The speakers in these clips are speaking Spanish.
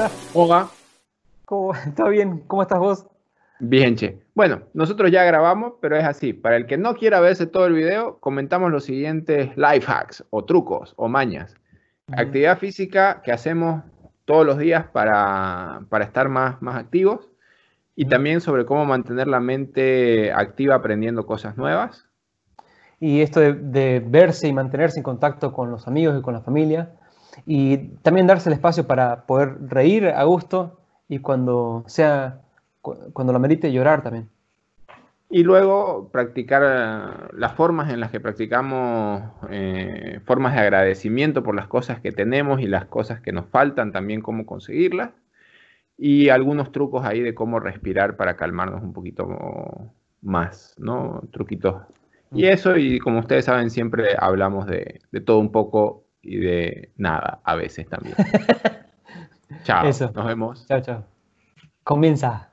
Hola. Hola. ¿Cómo, ¿Está bien? ¿Cómo estás vos? Bien, che. Bueno, nosotros ya grabamos, pero es así. Para el que no quiera verse todo el video, comentamos los siguientes life hacks o trucos o mañas. Actividad física que hacemos todos los días para, para estar más, más activos y también sobre cómo mantener la mente activa aprendiendo cosas nuevas. Y esto de, de, verse y mantenerse en contacto con los amigos y con la familia. Y también darse el espacio para poder reír a gusto y cuando sea, cuando lo merite, llorar también. Y luego practicar eh, las formas en las que practicamos eh, formas de agradecimiento por las cosas que tenemos y las cosas que nos faltan, también cómo conseguirlas. Y algunos trucos ahí de cómo respirar para calmarnos un poquito más, ¿no? Truquitos. Y eso, y como ustedes saben, siempre hablamos de, de todo un poco y de nada a veces también. chao. Eso. Nos vemos. Chao, chao. Comienza.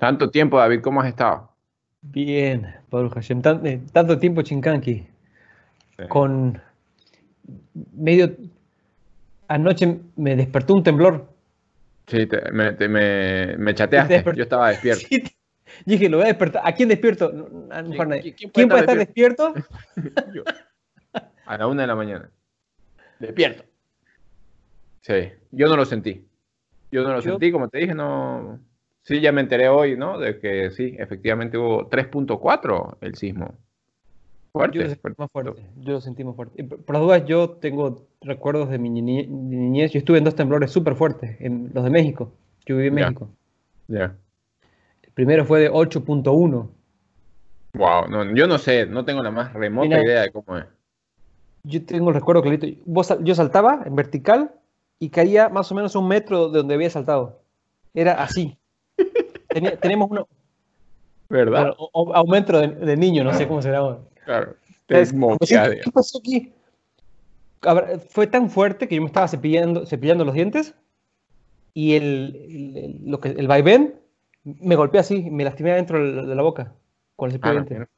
Tanto tiempo, David, ¿cómo has estado? Bien, Baruch Hashem. Tan, eh, tanto tiempo Chinkanki. Sí. Con medio. Anoche me despertó un temblor. Sí, te, me, te, me, me, chateaste. Yo estaba despierto. Sí, dije, lo voy a despertar. ¿A quién despierto? No, no, ¿quién- ¿Quién, quién puede estar estar despierto? Yo. A la una de la mañana. Despierto. Sí, yo no lo sentí. Yo no lo Yo- sentí, como te dije, no. Sí, ya me enteré hoy, ¿no? De que sí, efectivamente hubo 3.4 el sismo. Fuerte. Yo lo sentí más fuerte. Yo lo sentí más fuerte. Por las dudas, yo tengo recuerdos de mi niñe- mi niñez. Yo estuve en dos temblores súper fuertes, en los de México. Yo viví en. México. Ya. El primero fue de 8.1. Wow, no, yo no sé, no tengo la más remota Mira. idea de cómo es. Yo tengo el recuerdo clarito. Vos Yo saltaba en vertical y caía más o menos un metro de donde había saltado. Era así. Tenía- tenemos uno, ¿Verdad? o- o- a un metro de, de niño, no sé cómo será ahora. Claro. Es Te decir. ¿Qué pasó aquí? Ver, fue tan fuerte que yo me estaba cepillando, cepillando los dientes y el, el, el- lo que, el vaivén me golpeó así, me lastimé adentro de la, de boca con el cepillo Ah, de no, dientes.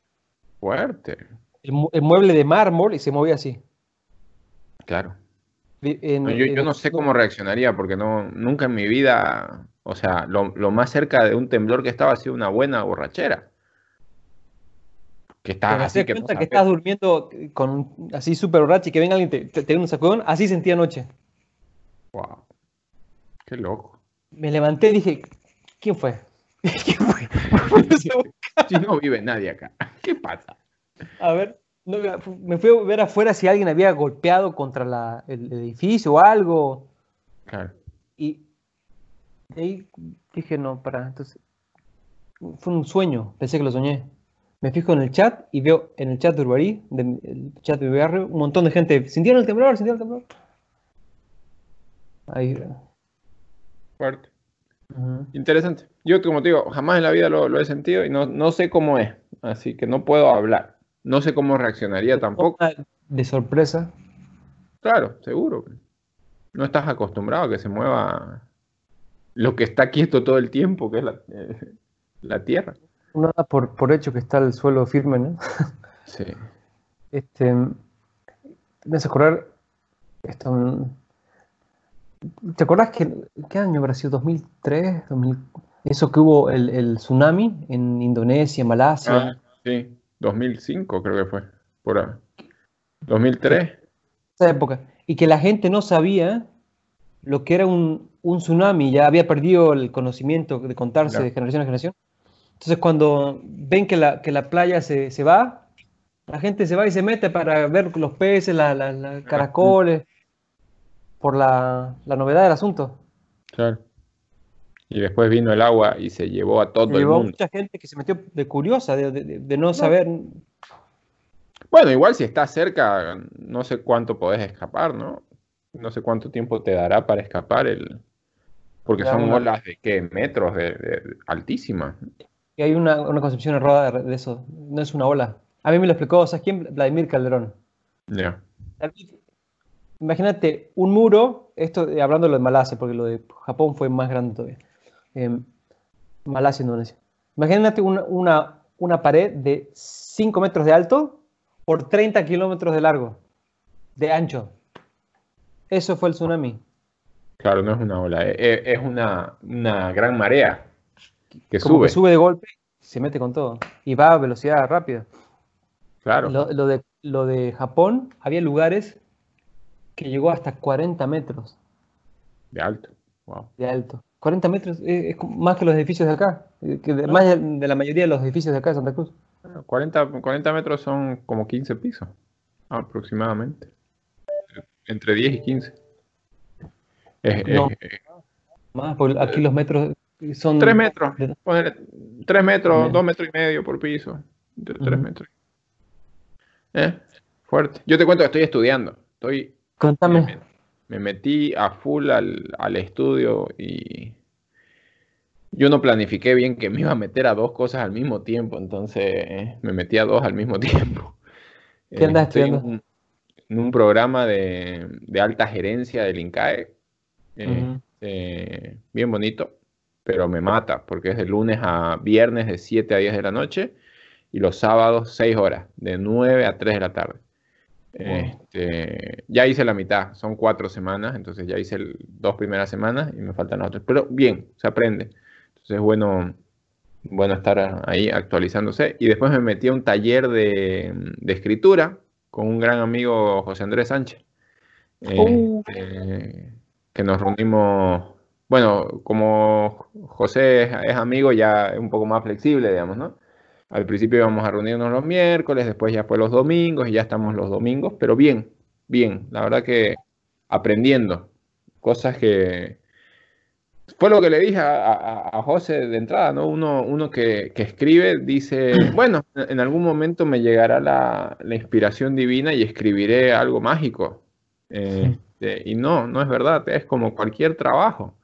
Fuerte. El, mu- el mueble de mármol y se movía así. Claro. En- No, yo, no sé cómo reaccionaría porque no, nunca en mi vida, o sea, lo, lo más cerca de un temblor que estaba ha sido una buena borrachera. Que estás así que cuenta que estás durmiendo con así súper borracho y que venga alguien y te, te, un sacudón, así sentí anoche. Wow. Qué loco. Me levanté y dije, ¿quién fue? ¿Quién fue? Si no vive nadie acá. ¿Qué pasa? A ver, no, me fui a ver afuera si alguien había golpeado contra la- el edificio o algo. Claro. Y ahí dije, no, para, entonces. Fue un sueño, pensé que lo soñé. Me fijo en el chat y veo en el chat de Urbarí, de- el chat de mi barrio, un montón de gente. ¿Sintieron el temblor? ¿Sintieron el temblor? Ahí. Fuerte. ujú. Interesante. Yo, como te digo, jamás en la vida lo, lo he sentido y no, no sé cómo es. Así que no puedo hablar. No sé cómo reaccionaría tampoco. De sorpresa. Claro, seguro. No estás acostumbrado a que se mueva lo que está quieto todo el tiempo, que es la, eh, la tierra. Uno da por, por hecho que está el suelo firme, ¿no? Sí. Este, me hace acordar, esto, mm, ¿te acordás que, qué año habrá sido? ¿2003? 2000, eso que hubo el, el tsunami en Indonesia, Malasia. Ah, sí, 2005 creo que fue, por ahí. 2003. esa época, y que la gente no sabía lo que era un, un tsunami, ya había perdido el conocimiento de contarse de generación a generación. Entonces cuando ven que la, que la playa se, se va, la gente se va y se mete para ver los peces, la- la caracoles, por la, la novedad del asunto. Claro. Y después vino el agua y se llevó a todo el Llevó mundo. mucha gente que se metió de curiosa, de, de- de no saber. Bueno, igual si estás cerca, no sé cuánto podés escapar, ¿no? No sé cuánto tiempo te dará para escapar el... Porque son olas de qué, metros de, de- altísimas. Y hay una, una concepción errada de, de eso. No es una ola. A mí me lo explicó, ¿sabes quién? Vladimir Calderón. Ya. David, Imagínate un muro, esto eh, hablando de lo de Malasia, porque lo de Japón fue más grande todavía. Eh, Malasia, Indonesia. Imagínate una, una, una pared de 5 metros de alto por 30 kilómetros de largo, de ancho. eso fue el tsunami. Claro, no es una ola, e, e, es, una, una, gran marea que Como sube. Que sube de golpe y se mete con todo. Y va a velocidad rápida. Claro. Lo, lo, de, lo de Japón, había lugares que llegó hasta 40 metros. De alto. Wow. De alto. 40 metros es, es más que los edificios de acá, que de, más de la mayoría de los edificios de acá de Santa Cruz. 40, 40 metros son como 15 pisos, aproximadamente. Entre 10 y 15. Es, no, es, más, porque aquí los metros son... 3 metros, ponele, 3 metros, 2 metros y medio por piso. 3 uh -huh. metros. ¿Eh? Fuerte. Yo te cuento que estoy estudiando. Estoy, Contame. Me, me metí a full al, al, estudio y yo no planifiqué bien que me iba a meter a dos cosas al mismo tiempo, entonces eh, me metí a dos al mismo tiempo. ¿Qué andas Estoy estudiando? En un, en un programa de, de, alta gerencia del INCAE. Uh -huh. eh, bien bonito, pero me mata porque es de lunes a viernes de 7 a 10 de la noche y los sábados 6 horas, de 9 a 3 de la tarde. Wow. Este, ya hice la mitad, son cuatro semanas, entonces ya hice el, dos primeras semanas y me faltan otras. Pero bien, se aprende. Entonces es bueno, bueno estar ahí actualizándose. Y después me metí a un taller de, de escritura con un gran amigo José Andrés Sánchez. Uh. Este, que nos reunimos, bueno, como José es, es amigo, ya es un poco más flexible, digamos, ¿no? Al principio íbamos a reunirnos los miércoles, después ya fue los domingos y ya estamos los domingos, pero bien, bien, la verdad que aprendiendo cosas que... Fue lo que le dije a, a, a José de entrada, ¿no? Uno, uno que, que, escribe dice, bueno, en algún momento me llegará la, la inspiración divina y escribiré algo mágico. Eh, y no, no es verdad, es como cualquier trabajo.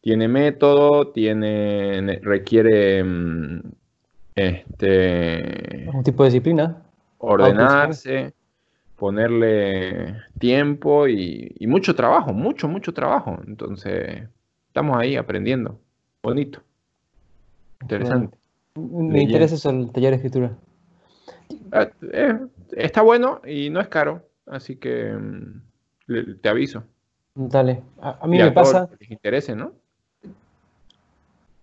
Tiene método, tiene, requiere mm, este, un tipo de disciplina. Ordenarse, ponerle tiempo y, y, mucho trabajo, mucho, mucho trabajo. Entonces, estamos ahí aprendiendo. Bonito. Interesante. Bueno, me interesa eso, el taller de escritura. Eh, eh, está bueno y no es caro, así que mm, te aviso. Dale. A, a mí y me a pasa. Les interese, ¿no?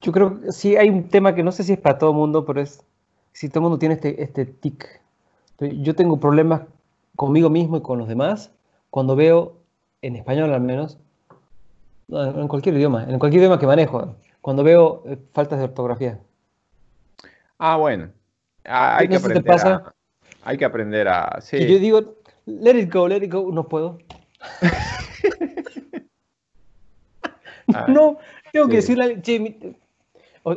Yo creo que sí hay un tema que no sé si es para todo el mundo, pero es si todo el mundo tiene este, este tic. Yo tengo problemas conmigo mismo y con los demás cuando veo, en español al menos, no, en cualquier idioma, en cualquier idioma que manejo, cuando veo eh, faltas de ortografía. Ah, bueno. Ah, hay, ¿No que si te aprender pasa? a, hay que aprender a... Sí. Y yo digo, let it go, let it go, no puedo. No, tengo que sí. decirle, che,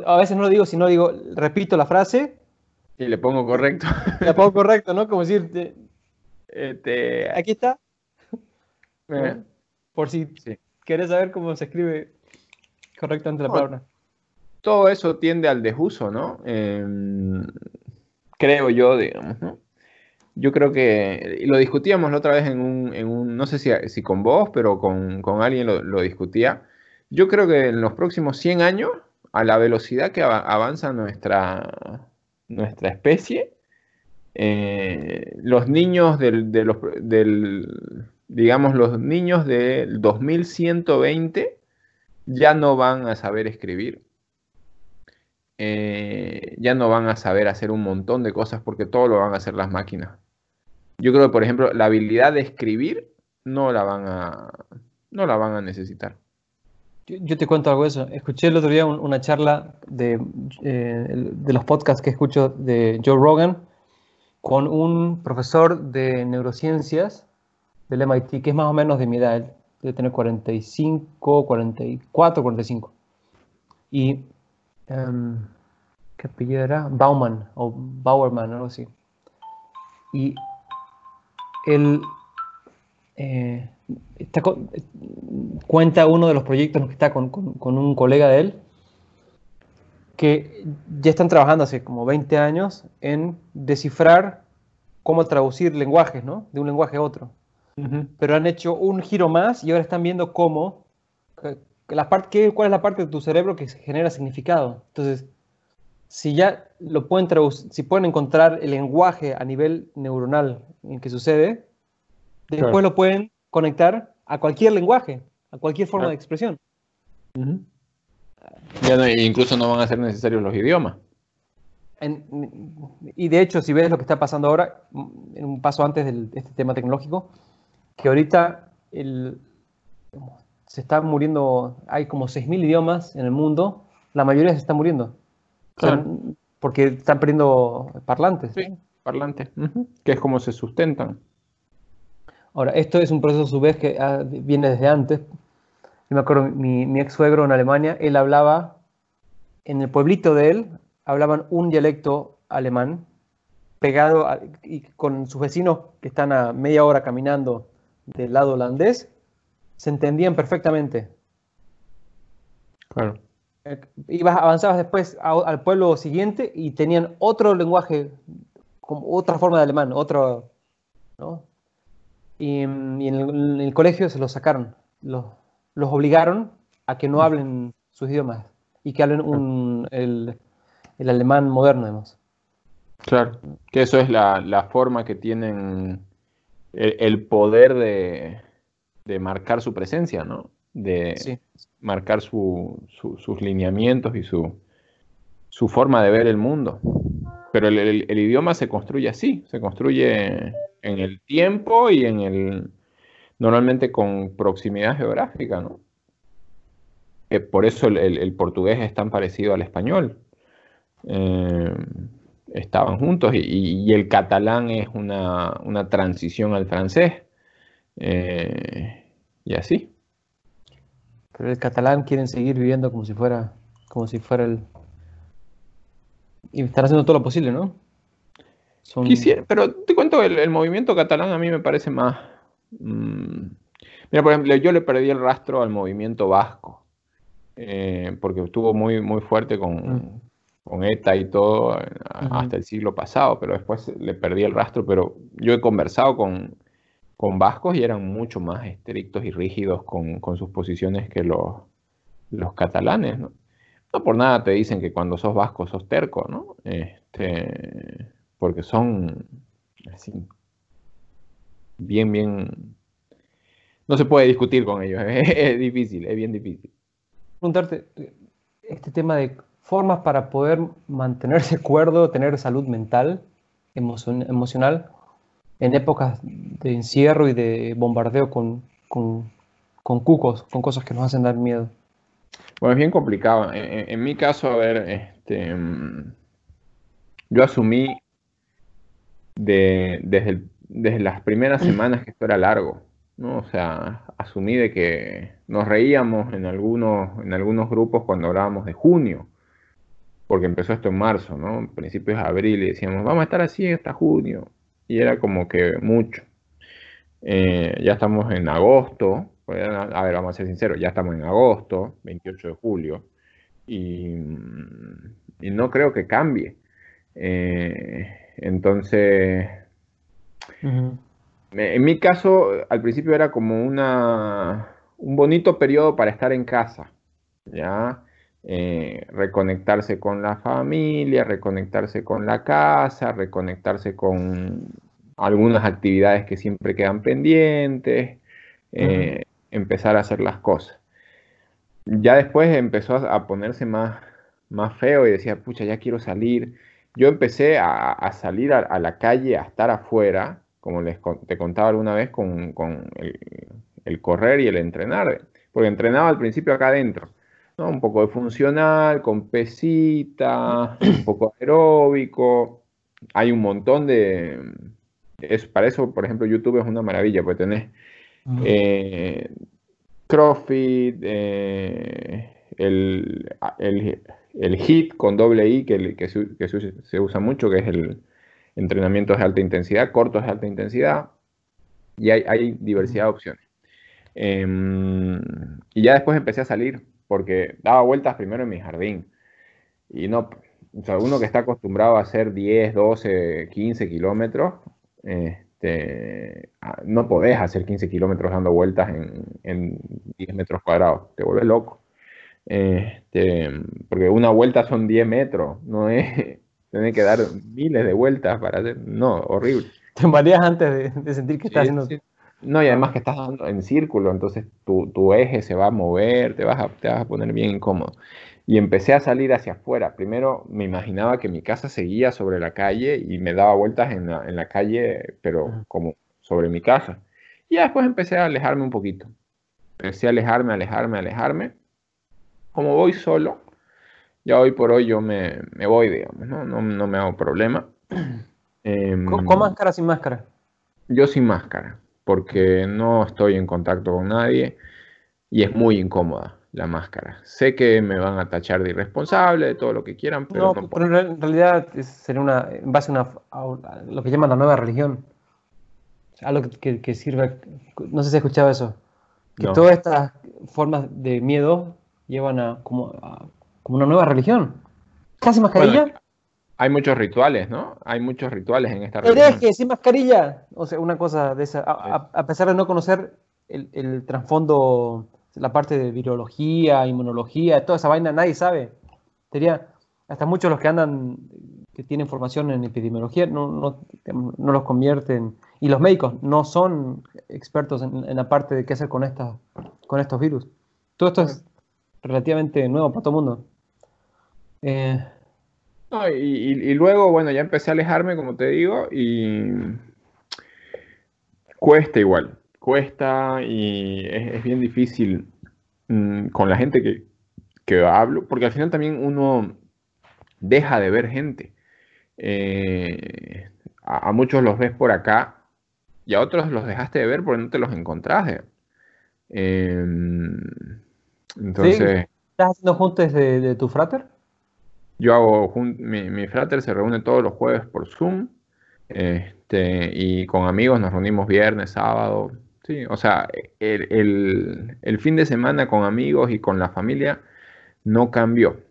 a veces no lo digo, sino digo, repito la frase, Y le pongo correcto. la pongo correcto, ¿no? Como decir, eh, Este, aquí está, eh, por si sí. querés saber cómo se escribe correctamente la No, palabra. todo eso tiende al desuso, ¿no? Eh, creo yo, digamos, ¿no? Yo creo que, lo discutíamos la otra vez en un, en un no sé si, si con vos, pero con, con alguien lo, lo discutía. Yo creo que en los próximos 100 años, a la velocidad que ava- avanza nuestra, nuestra especie, eh, los niños del, de los, del, digamos, los niños del 2120 ya no van a saber escribir. Eh, ya no van a saber hacer un montón de cosas porque todo lo van a hacer las máquinas. Yo creo que, por ejemplo, la habilidad de escribir no la van a, no la van a necesitar. Yo, te cuento algo de eso. Escuché el otro día un- una charla de, eh, de los podcasts que escucho de Joe Rogan con un profesor de neurociencias del MIT, que es más o menos de mi edad, debe tener 45, 44, 45. Y, em, ¿qué apellido era? Bauman o Bauerman, algo así. Y él eh, está con- cuenta uno de los proyectos en los que está con, con- con un colega de él, que ya están trabajando hace como 20 años en descifrar cómo traducir lenguajes, ¿no? De un lenguaje a otro. Pero han hecho un giro más y ahora están viendo cómo, que- que la cuál es la parte de tu cerebro que genera significado. Entonces, si ya lo pueden traducir, si pueden encontrar el lenguaje a nivel neuronal en que sucede, después Claro. lo pueden conectar a cualquier lenguaje, a cualquier forma de expresión. Ya incluso no van a ser necesarios los idiomas. y de hecho, si ves lo que está pasando ahora, en un paso antes de este tema tecnológico, que ahorita se está muriendo, hay como 6.000 idiomas en el mundo, la mayoría se está muriendo. porque están perdiendo parlantes. Sí, parlantes, que es como se sustentan. Ahora, esto es un proceso a su vez que ah, viene desde antes. Yo me acuerdo, mi, mi ex suegro en Alemania, él hablaba, en el pueblito de él, hablaban un dialecto alemán pegado y con sus vecinos que están a media hora caminando del lado holandés, se entendían perfectamente. Claro. Eh, ibas, avanzabas después al pueblo siguiente y tenían otro lenguaje, como otra forma de alemán, otro, ¿no? Y, en, el, colegio se los sacaron, los, los, obligaron a que no hablen sus idiomas y que hablen el, el, alemán moderno, además. Claro, que eso es la, la forma que tienen el, poder de, de, marcar su presencia, ¿no? De marcar sus lineamientos y su, su, forma de ver el mundo. Pero el, idioma se construye así, se construye en el tiempo y en el normalmente con proximidad geográfica, ¿no? Por eso el, portugués es tan parecido al español. Eh, estaban juntos y, el catalán es una, transición al francés eh, y así. Pero el catalán quieren seguir viviendo como si fuera, como si fuera el... Y están haciendo todo lo posible, ¿no? Quisiera, pero te cuento, el, movimiento catalán a mí me parece más... Mm, mira, por ejemplo, yo le perdí el rastro al movimiento vasco, eh, porque estuvo muy, muy fuerte con, mm con ETA y todo hasta el siglo pasado, pero después le perdí el rastro, pero yo he conversado con, con vascos y eran mucho más estrictos y rígidos con, con sus posiciones que los, los catalanes, ¿no? No por nada te dicen que cuando sos vasco sos terco, ¿no? Este, porque son así, bien, bien... No se puede discutir con ellos, es difícil, es bien difícil. Preguntarte, este tema de formas para poder mantenerse cuerdo, tener salud mental, emocional, en épocas de encierro y de bombardeo con, cucos, con cosas que nos hacen dar miedo. Bueno, es bien complicado. En, mi caso, a ver, este, mm, yo asumí desde, desde las primeras semanas que esto era largo. ¿no? O sea, asumí de que nos reíamos en algunos, en algunos grupos cuando hablábamos de junio porque empezó esto en marzo, ¿no? Principios de abril y decíamos, vamos a estar así hasta junio. Y era como que mucho. Eh, ya estamos en agosto, pues, a ver, vamos a ser sinceros, ya estamos en agosto, 28 de julio, y, no creo que cambie. Eh, entonces, en mi caso, al principio era como una, un bonito periodo para estar en casa, ¿ya? Eh, reconectarse con la familia, reconectarse con la casa, reconectarse con algunas actividades que siempre quedan pendientes, eh, empezar a hacer las cosas. Ya después empezó a ponerse más, más feo y decía, pucha, ya quiero salir. Yo empecé a, salir a, la calle, a estar afuera, como les te contaba alguna vez, con, el, el, correr y el entrenar, porque entrenaba al principio acá adentro un poco de funcional, con pesita, un poco aeróbico. Hay un montón de... Es, para eso, por ejemplo, YouTube es una maravilla, porque tenés eh, CrossFit, eh, el, el, HIT con doble I, que, que, se, usa mucho, que es el entrenamiento de alta intensidad, cortos de alta intensidad, y hay, hay diversidad de opciones. Em, y ya después empecé a salir porque daba vueltas primero en mi jardín. Y no, o sea, uno que está acostumbrado a hacer 10, 12, 15 kilómetros, este, no podés hacer 15 kilómetros dando vueltas en, 10 metros cuadrados, te vuelve loco. Este, porque una vuelta son 10 metros, no es, tener que dar miles de vueltas para hacer, no, horrible. Te mareas antes de, sentir que estás haciendo... No, y además que estás en círculo, entonces tu, eje se va a mover, te vas a, te vas a poner bien incómodo. Y empecé a salir hacia afuera. Primero me imaginaba que mi casa seguía sobre la calle y me daba vueltas en la, en la calle, pero como sobre mi casa. Y después empecé a alejarme un poquito. Empecé a alejarme, alejarme, alejarme. Como voy solo, ya hoy por hoy yo me, me voy, digamos, ¿no? ¿no? No, me hago problema. ¿Con, ¿Con máscara o sin máscara? Yo sin máscara porque no estoy en contacto con nadie y es muy incómoda la máscara. Sé que me van a tachar de irresponsable, de todo lo que quieran, pero no, pero en realidad sería una, en base a, lo que llaman la nueva religión. Algo que, que, sirve, no sé si has escuchado eso, que todas estas formas de miedo llevan a como, como una nueva religión. ¿Casi mascarilla? hay muchos rituales, ¿no? Hay muchos rituales en esta religión. que sin mascarilla, o sea, una cosa de esa, a, pesar de no conocer el, trasfondo, la parte de virología, inmunología, toda esa vaina, nadie sabe. Sería, hasta muchos los que andan, que tienen formación en epidemiología, no, los convierten, y los médicos no son expertos en, la parte de qué hacer con, esta, con estos virus. Todo esto es relativamente nuevo para todo el mundo. Eh, y, luego, bueno, ya empecé a alejarme, como te digo, y cuesta igual, cuesta y es, bien difícil mm, con la gente que, hablo, porque al final también uno deja de ver gente. Eh, a, muchos los ves por acá y a otros los dejaste de ver porque no te los encontraste. Em, entonces... ¿Estás haciendo juntos de, de tu frater? Yo hago, mi, mi frater se reúne todos los jueves por Zoom, este, y con amigos nos reunimos viernes, sábado, sí, o sea, el, fin de semana con amigos y con la familia no cambió,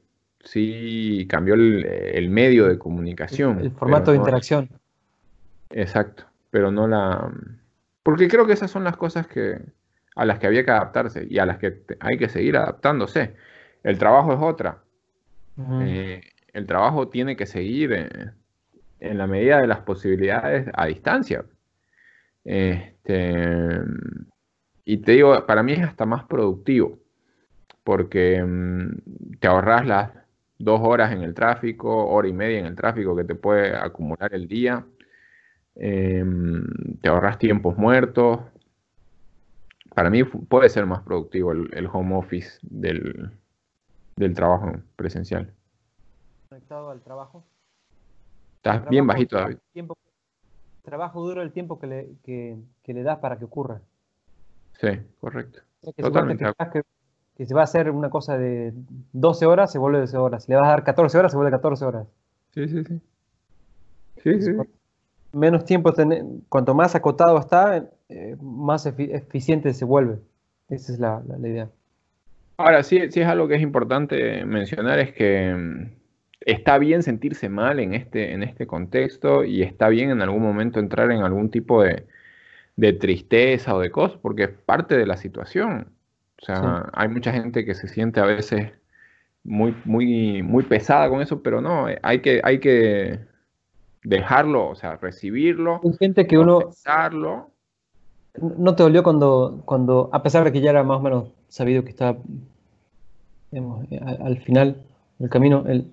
sí cambió el, medio de comunicación. El, formato de interacción. exacto, pero no la... Porque creo que esas son las cosas que, a las que había que adaptarse y a las que hay que seguir adaptándose. El trabajo es otra. Eh, el trabajo tiene que seguir eh, en la medida de las posibilidades a distancia. Este, y te digo, para mí es hasta más productivo, porque mm, te ahorras las dos horas en el tráfico, hora y media en el tráfico que te puede acumular el día, em, te ahorras tiempos muertos. Para mí puede ser más productivo el home office del, del trabajo presencial. Conectado al trabajo. Estás bien bajito, David. trabajo duro el tiempo que le, que, le das para que ocurra. Sí, correcto. Totalmente. Que, se va a hacer una cosa de 12 horas, se vuelve 12 horas. Si le vas a dar 14 horas, se vuelve 14 horas. Sí, sí, sí. Sí, sí. Menos tiempo, cuanto más acotado está, eh, más eficiente se vuelve. Esa es la idea. Ahora, sí, sí es algo que es importante mencionar, es que mm, está bien sentirse mal en este, en este contexto y está bien en algún momento entrar en algún tipo de, tristeza o de cosas, porque es parte de la situación. O sea, hay mucha gente que se siente a veces muy, muy, muy pesada con eso, pero no, hay que, hay que dejarlo, o sea, recibirlo, gente que uno ¿No te dolió cuando, cuando, a pesar de que ya era más o menos sabido que estaba al, final del camino, el,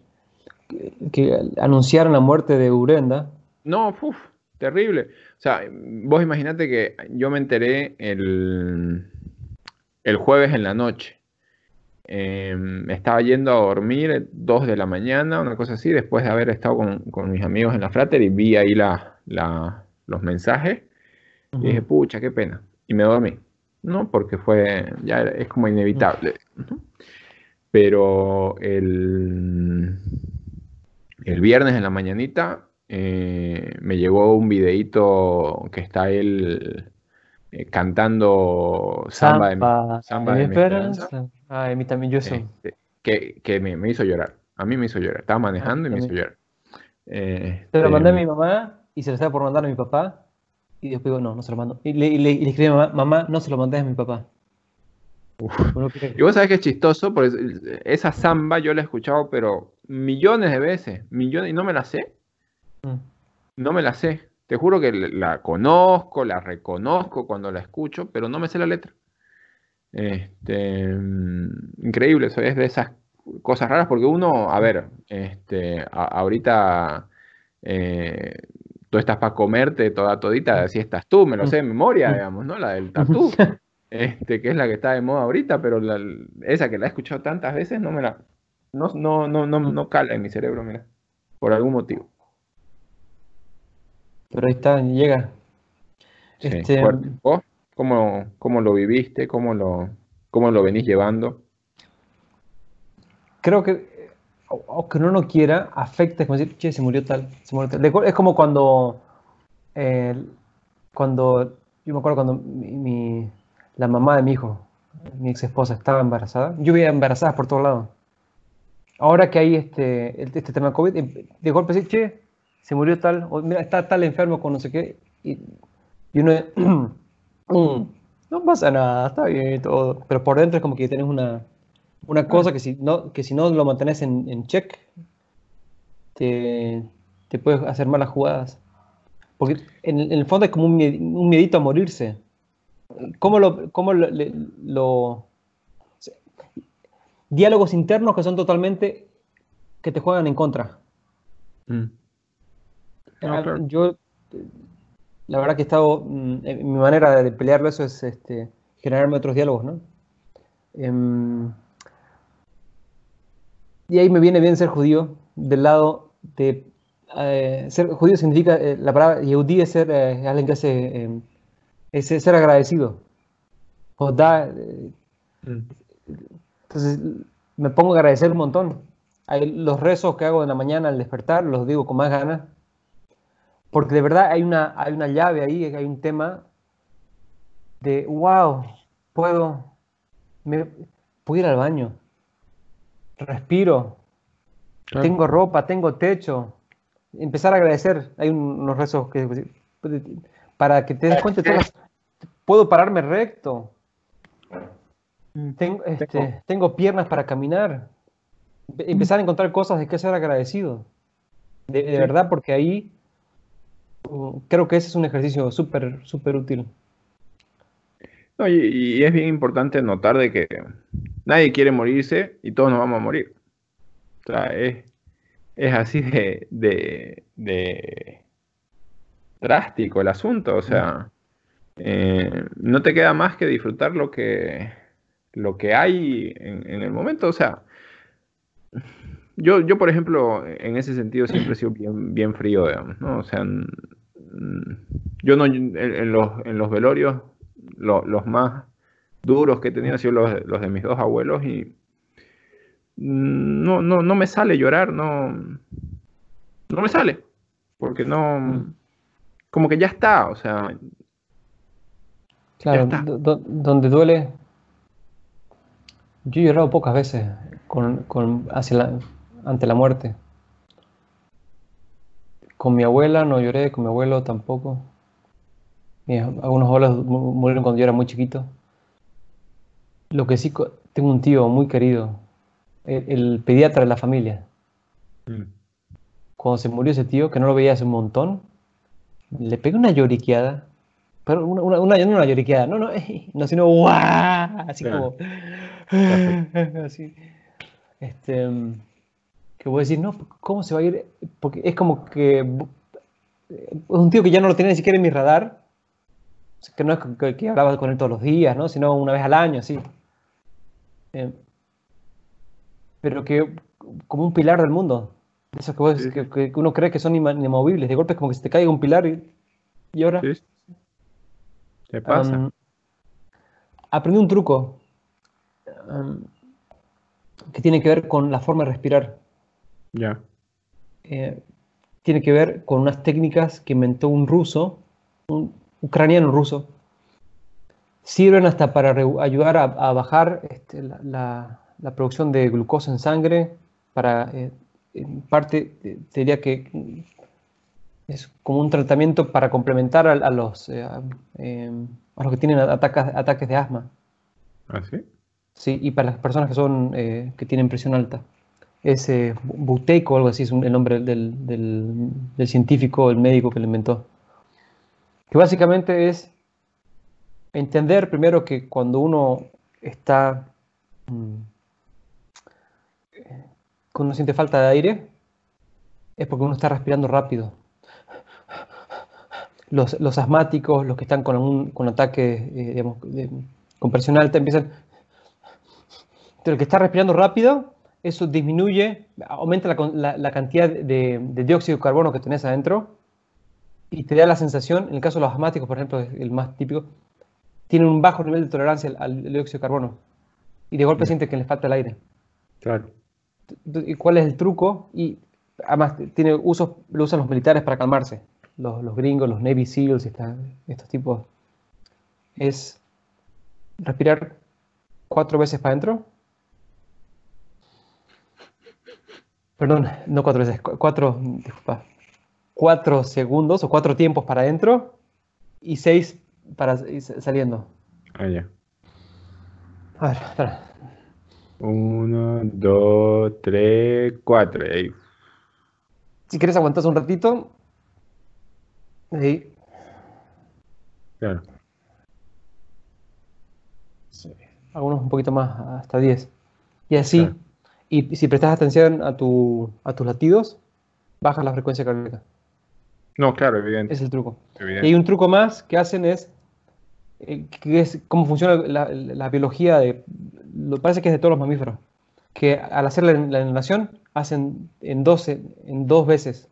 que anunciaron la muerte de Urenda? No, uf, terrible. O sea, vos imaginate que yo me enteré el, el jueves en la noche. Em, estaba yendo a dormir dos de la mañana, una cosa así, después de haber estado con, mis amigos en la frater y vi ahí la, los mensajes. Y dije, pucha, qué pena. Y me dormí. ¿no? Porque fue, ya es como inevitable. Pero el, el viernes en la mañanita eh, me llegó un videíto que está él eh, cantando samba, de, samba de, esperanza. Ah, a mí también yo soy. Este, que, que me, hizo llorar. A mí me hizo llorar. Estaba manejando y me hizo llorar. se lo mandé a mi mamá y se lo estaba por mandar a mi papá. Y después digo, no, no se lo mando. Y le, y escribí a mamá, mamá, no se lo mandé a mi papá. Y vos sabés que es chistoso, porque esa samba yo la he escuchado, pero millones de veces, millones, y no me la sé. Mm. No me la sé. Te juro que la conozco, la reconozco cuando la escucho, pero no me sé la letra. Este, mm, increíble, eso es de esas cosas raras porque uno, a ver, este, ahorita eh, tú estás para comerte toda todita, así estás tú, me lo sé de memoria, digamos, ¿no? La del tatú, este, que es la que está de moda ahorita, pero esa que la he escuchado tantas veces no me la, no, no, no, no, no cala en mi cerebro, mira, por algún motivo. Pero ahí está, llega. este... ¿Vos cómo, cómo, lo viviste? ¿Cómo lo, cómo lo venís llevando? Creo que, aunque uno no quiera, afecta, es como decir, che, se murió tal, se murió tal. Es como cuando, cuando, yo me acuerdo cuando la mamá de mi hijo, mi ex esposa, estaba embarazada. Yo veía embarazadas por todos lados. Ahora que hay este, este tema COVID, de golpe decir, che, se murió tal, mira, está tal enfermo con no sé qué, y, uno, mm, no pasa nada, está bien todo, pero por dentro es como que tienes una, una cosa que si no, que si no lo mantenés en, en check, te, te, puedes hacer malas jugadas. Porque en, el fondo es como un, un miedito a morirse. ¿Cómo lo, cómo lo, lo, diálogos internos que son totalmente que te juegan en contra? Mm. Yo, la verdad que he estado, mm, mi manera de pelearlo eso es este, generarme otros diálogos, ¿no? Em, y ahí me viene bien ser judío, del lado de eh, ser judío significa, eh, la palabra yehudí es ser eh, alguien que hace, em, es ser agradecido. O da, mm. entonces me pongo a agradecer un montón. Hay, los rezos que hago en la mañana al despertar los digo con más ganas porque de verdad hay una, hay una llave ahí, hay un tema de, wow, puedo, me, puedo ir al baño, respiro, tengo ropa, tengo techo. Empezar a agradecer, hay unos rezos que, para que te des cuenta, puedo pararme recto, tengo, este, tengo piernas para caminar, empezar a encontrar cosas de que ser agradecido. De, de verdad, porque ahí creo que ese es un ejercicio súper, súper útil. y, es bien importante notar de que nadie quiere morirse y todos nos vamos a morir. O sea, es, así de, de, drástico el asunto. O sea, eh, no te queda más que disfrutar lo que, lo que hay en, en el momento. O sea, yo, yo, por ejemplo, en ese sentido siempre he sido bien, bien frío, digamos, ¿no? O sea, yo no, en, los, en los velorios, los más duros que he tenido han sido los, los, de mis dos abuelos y no, no, no me sale llorar, no, no me sale, porque no, como que ya está, o sea. Claro, donde duele, yo he llorado pocas veces con, con, hacia la, ante la muerte. Con mi abuela no lloré, con mi abuelo tampoco. algunos abuelos murieron cuando yo era muy chiquito. Lo que sí, tengo un tío muy querido, el, pediatra de la familia. Mm. Cuando se murió ese tío, que no lo veía hace un montón, le pegué una lloriqueada. Pero una, una, una, no una lloriqueada, no, no, no, sino ¡guau! Así como. así. Este que voy a decir, no, ¿cómo se va a ir? Porque es como que es un tío que ya no lo tenía ni siquiera en mi radar, que no es que, hablaba con él todos los días, ¿no? sino una vez al año, así. Eh, pero que como un pilar del mundo. Eso que, que, uno cree que son inamovibles. De golpe es como que se te caiga un pilar y, y ahora. Sí. ¿Qué pasa? aprendí un truco que tiene que ver con la forma de respirar. Ya. Eh, tiene que ver con unas técnicas que inventó un ruso, un ucraniano ruso. Sirven hasta para ayudar a, bajar este, la, producción de glucosa en sangre, para, eh, en parte, eh, diría que es como un tratamiento para complementar a, los, a los que tienen ataques, ataques de asma. ¿Ah, sí? Sí, y para las personas que, son, que tienen presión alta ese Buteyko o algo así es el nombre del, del, científico, el médico que lo inventó. Que básicamente es entender primero que cuando uno está, mm, cuando uno siente falta de aire, es porque uno está respirando rápido. Los, los asmáticos, los que están con un con ataque eh, digamos, de compresión alta, empiezan... Pero el que está respirando rápido, eso disminuye, aumenta la, la, la cantidad de, de, dióxido de carbono que tenés adentro y te da la sensación, en el caso de los asmáticos, por ejemplo, el más típico, tienen un bajo nivel de tolerancia al, al dióxido de carbono y de golpe Bien. sienten que les falta el aire. Claro. ¿Y cuál es el truco? Y además tiene usos, lo usan los militares para calmarse. Los, los gringos, los Navy SEALs, esta- estos tipos. Es respirar cuatro veces para adentro. Perdón, no cuatro veces, cu- cuatro, disculpa, cuatro segundos o cuatro tiempos para adentro y seis para y saliendo. Ah, ya. A ver, espera. Uno, dos, tres, cuatro. ahí. Si quieres aguantas un ratito. Ahí. Claro. algunos un poquito más, hasta 10. Y así, Claro. Y si prestas atención a, tu, a tus latidos, bajas la frecuencia cardíaca. No, claro, evidente. Es el truco. evidente. Y hay un truco más que hacen es, eh, que es cómo funciona la, la biología de, lo parece que es de todos los mamíferos, que al hacer la, la inhalación hacen en 12, en dos veces.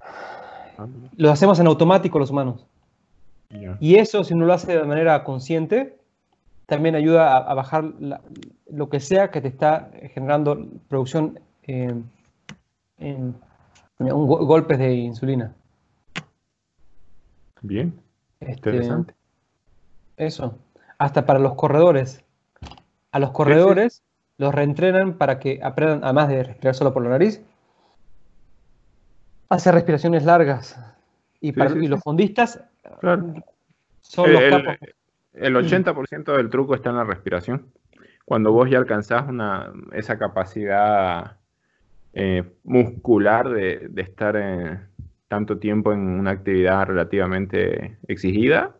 Ah. Lo hacemos en automático los humanos. Ya. Y eso, si uno lo hace de manera consciente, también ayuda a, a bajar la- lo que sea que te está generando producción eh, en, en un go- golpes de insulina. Bien, Este, interesante. Eso. Hasta para los corredores. A los corredores los reentrenan para que aprendan, además de respirar solo por la nariz, hacer respiraciones largas. Y, para, sí, y sí. los fondistas Claro. son los El- capos. El 80% del truco está en la respiración. Cuando vos ya alcanzás una, esa capacidad eh, muscular de, de estar eh, tanto tiempo en una actividad relativamente exigida,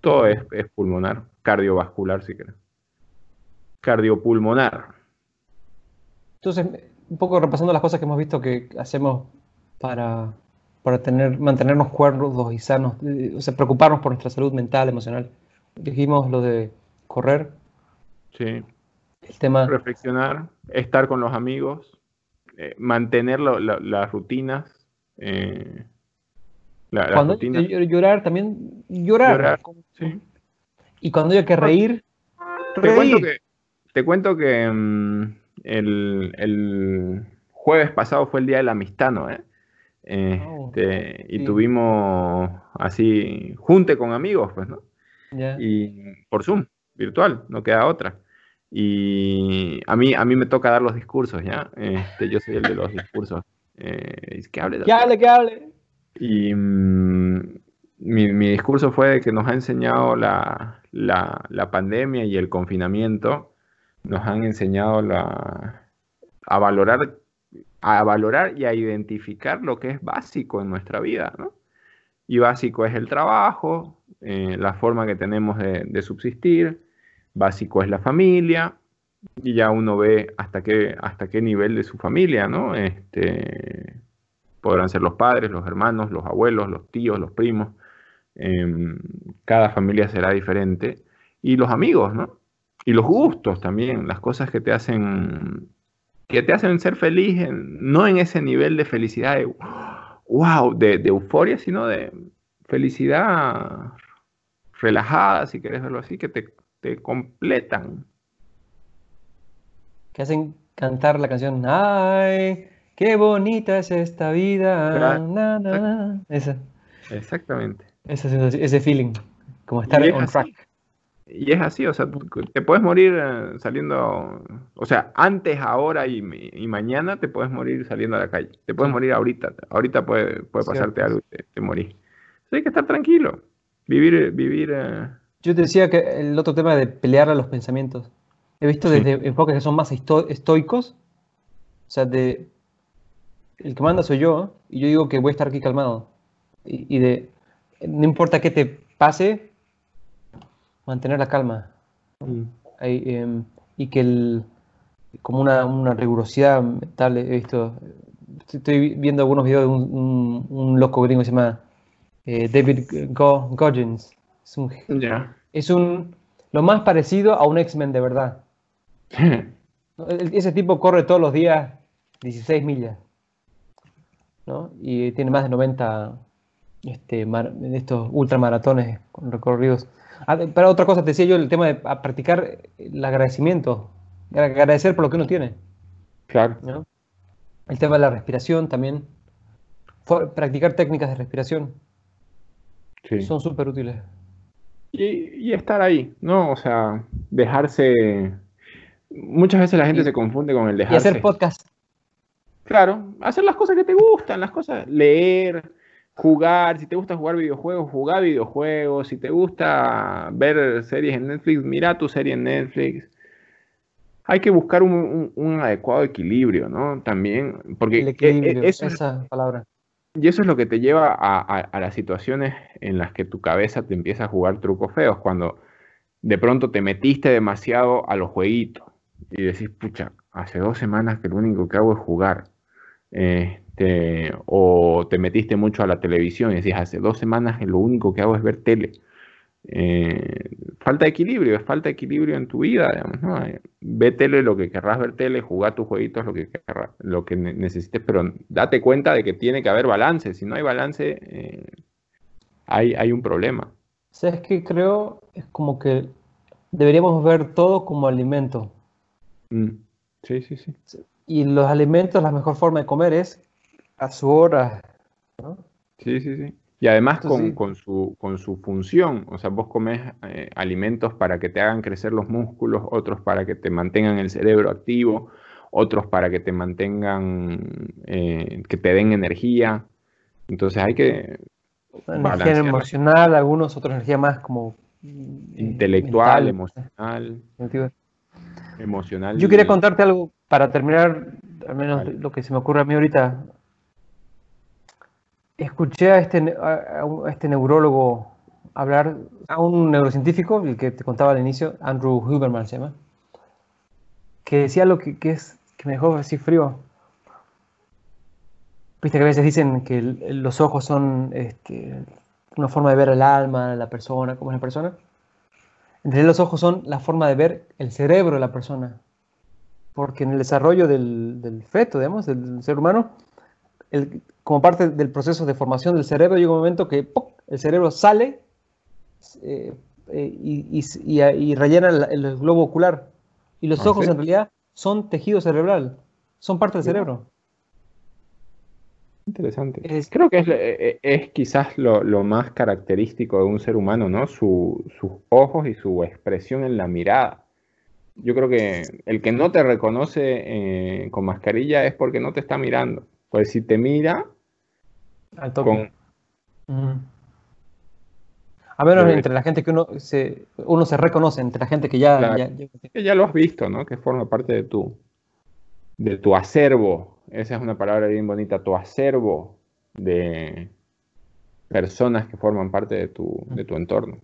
todo es, es pulmonar, cardiovascular si querés. Cardiopulmonar. Entonces, un poco repasando las cosas que hemos visto que hacemos para, para tener, mantenernos cuerdos y sanos, eh, o sea, preocuparnos por nuestra salud mental, emocional. Dijimos lo de correr, Sí. el tema, reflexionar, estar con los amigos, eh, mantener lo- la- las rutinas. eh, la- las cuando hay rutinas, que llorar también, llorar. llorar, sí. Y cuando hay que reír, Te cuento reír. que, te cuento que mm, el, el jueves pasado fue el día de la amistad, ¿no? eh? Oh, Este, y sí. tuvimos así junte con amigos, pues, ¿no? Y por Zoom, virtual, no queda otra. Y a mí, a mí me toca dar los discursos, ¿ya? Este, yo soy el de los discursos. Eh, que hable, Que hable, que hable. Y mm, mi, mi discurso fue que nos ha enseñado la, la, la pandemia y el confinamiento, nos han enseñado la, a valorar, a valorar y a identificar lo que es básico en nuestra vida, ¿no? Y básico es el trabajo, eh, la forma que tenemos de, subsistir, básico es la familia, y ya uno ve hasta qué, hasta qué nivel de su familia, ¿no? Este, podrán ser los padres, los hermanos, los abuelos, los tíos, los primos. em, cada familia será diferente. Y los amigos, ¿no? Y los gustos también, las cosas que te hacen, que te hacen ser feliz, no en ese nivel de felicidad, de, wow, de, de euforia, sino de felicidad relajada, si quieres verlo así, que te, te completan. Que hacen cantar la canción Ay, qué bonita es esta vida. Claro. na, na, na". Esa, Exactamente. esa sensación, ese feeling, como estar es on así. track. Y es así, o sea, te puedes morir eh, saliendo, o sea, antes, ahora y, y mañana te puedes morir saliendo a la calle. Te puedes Sí. morir ahorita, ahorita puede, puede pasarte algo y te, te morís. Entonces hay que estar tranquilo, vivir, vivir, eh, Yo te decía que el otro tema de pelear a los pensamientos. He visto Sí. desde enfoques que son más esto- estoicos. O sea, de. El que manda soy yo, y yo digo que voy a estar aquí calmado. y, de, no importa qué te pase, mantener la calma. Mm. Em, y que el, como una, una, rigurosidad mental, he visto, estoy viendo algunos videos de un, un, loco gringo que se llama eh, David Goggins. Es un, es un, lo más parecido a un X-Men de verdad. Ese tipo corre todos los días 16 millas. ¿no? Y tiene más de 90 este, estos ultramaratones con recorridos. Ah, pero otra cosa, te decía yo, el tema de practicar el agradecimiento, agradecer por lo que uno tiene. Claro. El tema de la respiración también. Practicar técnicas de respiración. Son súper útiles. Y, estar ahí, ¿no? O sea, dejarse. Muchas veces la gente se confunde con el dejarse. Y hacer podcast. Claro, hacer las cosas que te gustan, las cosas, leer, jugar, si te gusta jugar videojuegos, jugar videojuegos, si te gusta ver series en Netflix, mira tu serie en Netflix. Hay que buscar un, adecuado equilibrio, ¿no? También, porque El equilibrio, esa palabra. Y eso es lo que te lleva a, las situaciones en las que tu cabeza te empieza a jugar trucos feos, cuando de pronto te metiste demasiado a los jueguitos y decís, pucha, hace dos semanas que lo único que hago es jugar este, o te metiste mucho a la televisión y decís, hace dos semanas que lo único que hago es ver tele. Eh, falta de equilibrio, es falta de equilibrio en tu vida, digamos, ¿no? Eh, ve tele lo que querrás ver tele, jugar tus jueguitos lo que lo que necesites, pero date cuenta de que tiene que haber balance, si no hay balance, eh, hay, hay un problema. ¿Sabes qué creo? Es como que deberíamos ver todo como alimento. Mm. Sí, sí, sí y los alimentos, la mejor forma de comer es a su hora. ¿no? Sí, sí, sí. Y además con, con, su, con su función, o sea, vos comes eh, alimentos para que te hagan crecer los músculos, otros para que te mantengan el cerebro activo, otros para que te mantengan, eh, que te den energía. Entonces hay que... Energía emocional, algunos, otros energía más como... Intelectual, emocional. Emocional. Yo quería contarte algo para terminar, al menos lo que se me ocurre a mí ahorita. Escuché a este, a, este neurólogo hablar, a un neurocientífico, el que te contaba al inicio, Andrew Huberman se llama, que decía lo que, es, que me dejó así frío. Viste que a veces dicen que los ojos son este, una forma de ver el alma, la persona, cómo es la persona. En los ojos son la forma de ver el cerebro de la persona. Porque en el desarrollo del, feto, digamos, del ser humano, como parte del proceso de formación del cerebro, llega un momento que el cerebro sale eh, eh, y, rellena el, globo ocular. Y los ah, ojos en realidad son tejido cerebral, son parte del cerebro. Interesante. Creo que es, eh, quizás lo, más característico de un ser humano, ¿no? sus ojos y su expresión en la mirada. Yo creo que el que no te reconoce eh, con mascarilla es porque no te está mirando. Pues si te mira... Al toque. A menos entre la gente que uno se, uno se reconoce, entre la gente que ya, ya, ya... ya lo has visto, ¿no? Que forma parte de tu, de tu acervo esa es una palabra bien bonita, tu acervo de personas que forman parte de tu, entorno.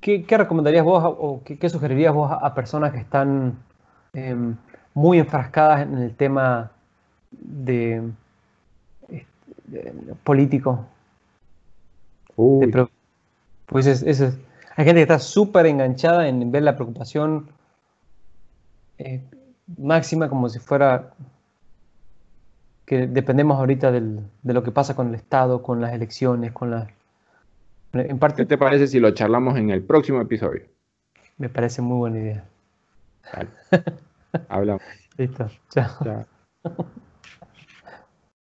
¿qué, recomendarías vos o qué, sugerirías vos a, personas que están em, muy enfrascadas en el tema de, político? pues hay gente que está súper enganchada en ver la preocupación eh, máxima como si fuera que dependemos ahorita del, de lo que pasa con el Estado, con las elecciones, con las... En parte, ¿Qué te parece si lo charlamos en el próximo episodio? Me parece muy buena idea. Hablamos. Listo. Chao. Chao.